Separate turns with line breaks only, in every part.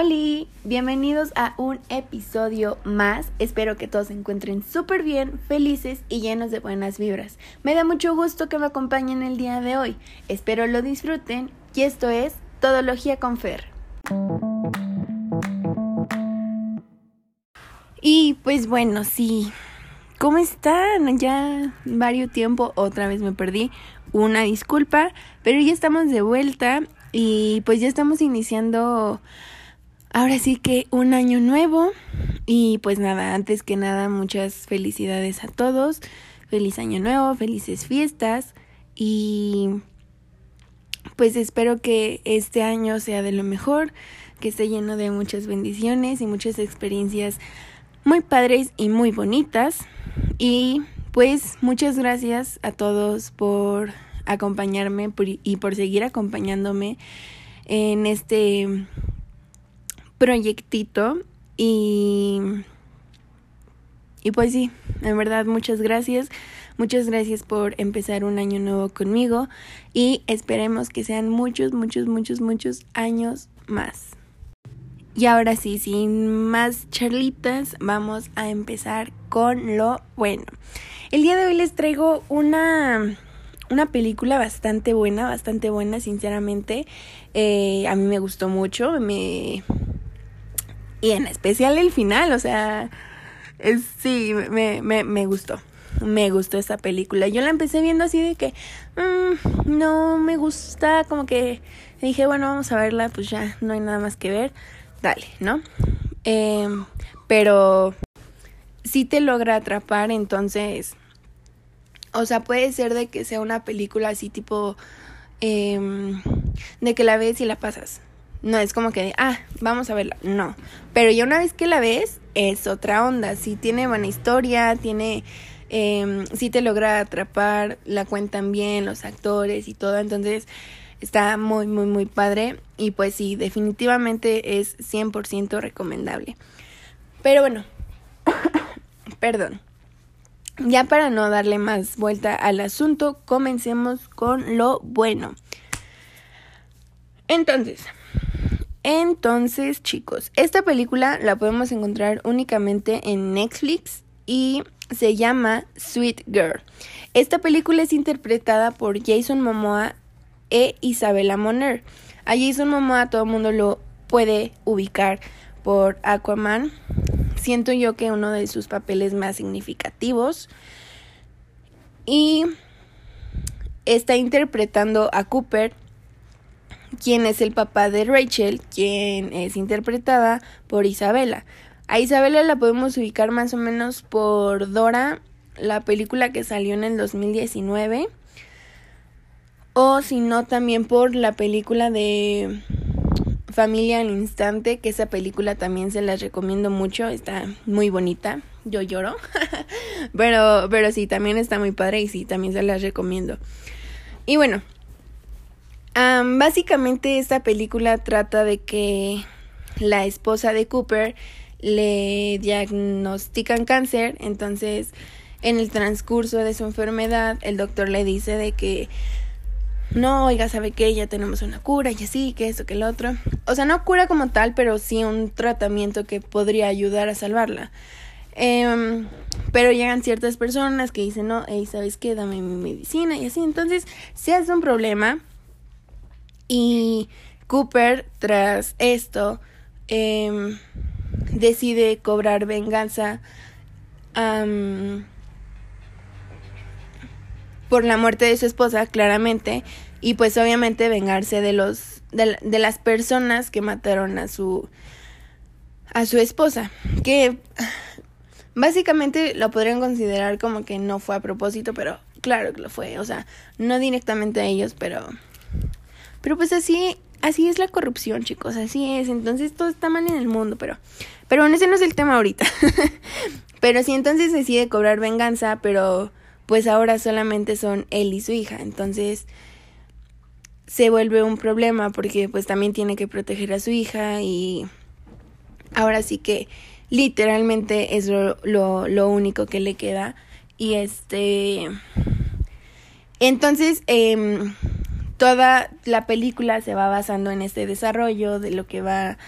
Hola, bienvenidos a un episodio más. Espero que todos se encuentren súper bien, felices y llenos de buenas vibras. Me da mucho gusto que me acompañen el día de hoy. Espero lo disfruten y esto es Todología con Fer. Y pues bueno, sí. ¿Cómo están? Ya varios tiempo, otra vez me perdí. Una disculpa, pero ya estamos de vuelta y pues ya estamos iniciando ahora sí que un año nuevo y pues nada, antes que nada muchas felicidades a todos. Feliz año nuevo, felices fiestas y pues espero que este año sea de lo mejor, que esté lleno de muchas bendiciones y muchas experiencias muy padres y muy bonitas. Y pues muchas gracias a todos por acompañarme y por seguir acompañándome en este proyectito y y pues sí, en verdad muchas gracias. Muchas gracias por empezar un año nuevo conmigo y esperemos que sean muchos, muchos, muchos, muchos años más. Y ahora sí, sin más charlitas, vamos a empezar con lo bueno. El día de hoy les traigo una, una película bastante buena, bastante buena, sinceramente. Eh, a mí me gustó mucho, me... Y en especial el final, o sea, sí, me, me, me gustó me gustó esta película. Yo la empecé viendo así de que mm, no me gusta, como que dije, bueno, vamos a verla, pues ya no hay nada más que ver dale, ¿no? Em, pero si te logra atrapar, entonces, o sea, puede ser de que sea una película así tipo, em, de que la ves y la pasas. No es como que, ah, vamos a verla. No. Pero ya una vez que la ves, es otra onda. Si tiene buena historia, tiene, eh, si te logra atrapar, la cuentan bien los actores y todo. Entonces, Está muy, muy, muy padre y pues sí, definitivamente es 100% recomendable. Pero bueno, perdón. Ya para no darle más vuelta al asunto, comencemos con lo bueno. Entonces, entonces chicos, esta película la podemos encontrar únicamente en Netflix y se llama Sweet Girl. Esta película es interpretada por Jason Momoa e Isabela Moner. A Jason Momoa todo el mundo lo puede ubicar por Aquaman. Siento yo que uno de sus papeles más significativos. Y está interpretando a Cooper, quien es el papá de Rachel, quien es interpretada por Isabela. A Isabela la podemos ubicar más o menos por Dora, la película que salió en el 2019 o si no también por la película de Familia al Instante, que esa película también se las recomiendo mucho, está muy bonita, yo lloro, pero, pero sí, también está muy padre y sí, también se las recomiendo. Y bueno, básicamente esta película trata de que la esposa de Cooper le diagnostican cáncer, entonces en el transcurso de su enfermedad el doctor le dice de que no, oiga, ¿sabe qué? Ya tenemos una cura y así, que eso, que el otro. O sea, no cura como tal, pero sí un tratamiento que podría ayudar a salvarla. Em, pero llegan ciertas personas que dicen, no, hey, ¿sabes qué? Dame mi medicina y así. Entonces, se hace un problema. Y Cooper, tras esto, em, decide cobrar venganza por la muerte de su esposa, claramente, y pues obviamente vengarse de los de, de, las personas que mataron a su a su esposa, que básicamente lo podrían considerar como que no fue a propósito, pero claro que lo fue, o sea, no directamente a ellos, pero pero pues así así es la corrupción, chicos, así es. Entonces todo está mal en el mundo, pero pero bueno, ese no es el tema ahorita. pero sí entonces decide cobrar venganza, pero pues ahora solamente son él y su hija. Entonces se vuelve un problema porque pues también tiene que proteger a su hija y ahora sí que literalmente es lo, lo, único que le queda. Y este... Entonces, em, toda la película se va basando en este desarrollo de lo que va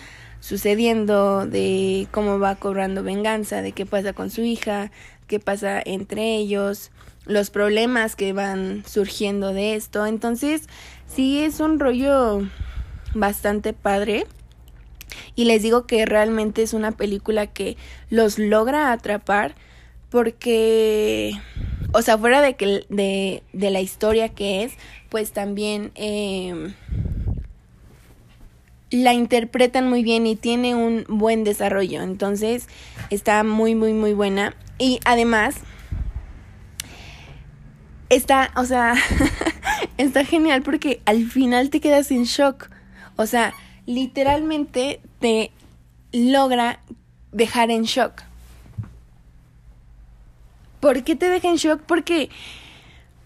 sucediendo, de cómo va cobrando venganza, de qué pasa con su hija, qué pasa entre ellos, los problemas que van surgiendo de esto. Entonces, sí es un rollo bastante padre. Y les digo que realmente es una película que los logra atrapar porque, o sea, fuera de, que, de, de la historia que es, pues también eh, la interpretan muy bien y tiene un buen desarrollo. Entonces está muy, muy, muy buena. Y además, está, o sea, está genial porque al final te quedas en shock. O sea, literalmente te logra dejar en shock. ¿Por qué te deja en shock? Porque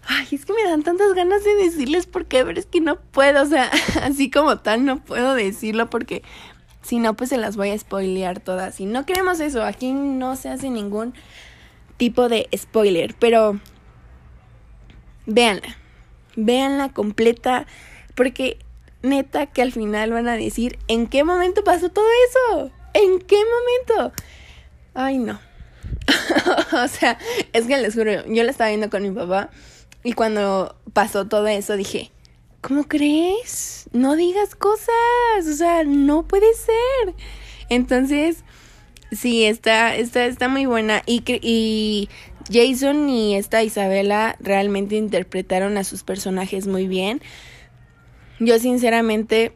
Ay, es que me dan tantas ganas de decirles porque, pero es que no puedo, o sea, así como tal no puedo decirlo porque si no, pues se las voy a spoilear todas. Y no queremos eso, aquí no se hace ningún tipo de spoiler, pero véanla, véanla completa, porque neta que al final van a decir, ¿en qué momento pasó todo eso? ¿En qué momento? Ay, no. o sea, es que les juro, yo la estaba viendo con mi papá y cuando pasó todo eso dije, ¿cómo crees? No digas cosas, o sea, no puede ser. Entonces, sí, está, está, está muy buena. Y, y Jason y esta Isabela realmente interpretaron a sus personajes muy bien. Yo sinceramente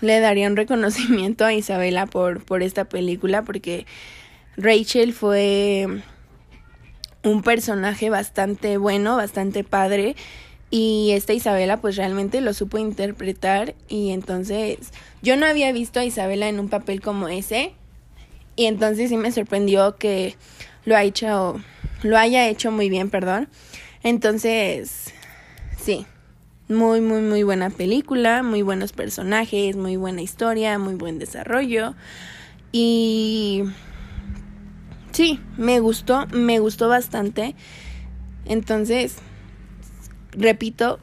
le daría un reconocimiento a Isabela por, por esta película porque Rachel fue un personaje bastante bueno, bastante padre. Y esta Isabela pues realmente lo supo interpretar y entonces yo no había visto a Isabela en un papel como ese y entonces sí me sorprendió que lo ha hecho lo haya hecho muy bien, perdón. Entonces, sí, muy muy muy buena película, muy buenos personajes, muy buena historia, muy buen desarrollo y sí, me gustó, me gustó bastante. Entonces, repito,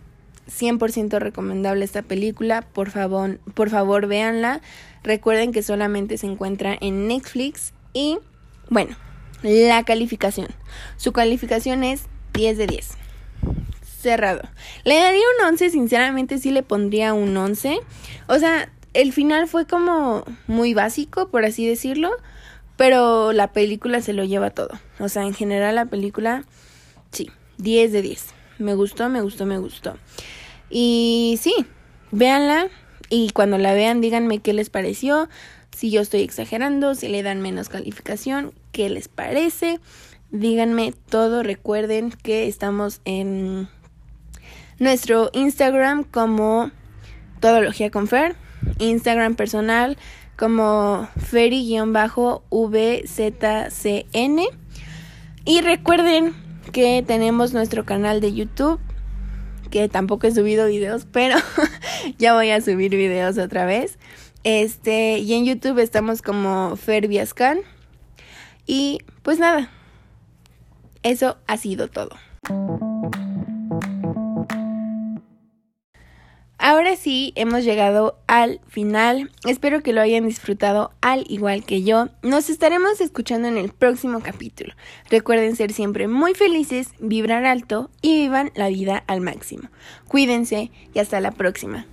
100% recomendable esta película. Por favor, por favor, véanla. Recuerden que solamente se encuentra en Netflix y bueno, la calificación. Su calificación es 10 de 10. Cerrado. Le daría un 11, sinceramente sí le pondría un 11. O sea, el final fue como muy básico, por así decirlo. Pero la película se lo lleva todo. O sea, en general la película, sí, 10 de 10. Me gustó, me gustó, me gustó. Y sí, véanla y cuando la vean díganme qué les pareció. Si yo estoy exagerando, si le dan menos calificación, qué les parece. Díganme todo. Recuerden que estamos en nuestro Instagram como Todología con Fer. Instagram personal como Ferry-VZCN. Y recuerden que tenemos nuestro canal de YouTube, que tampoco he subido videos, pero ya voy a subir videos otra vez. Este, y en YouTube estamos como Ferviascan. Y pues nada, eso ha sido todo. Ahora sí, hemos llegado al final. Espero que lo hayan disfrutado al igual que yo. Nos estaremos escuchando en el próximo capítulo. Recuerden ser siempre muy felices, vibrar alto y vivan la vida al máximo. Cuídense y hasta la próxima.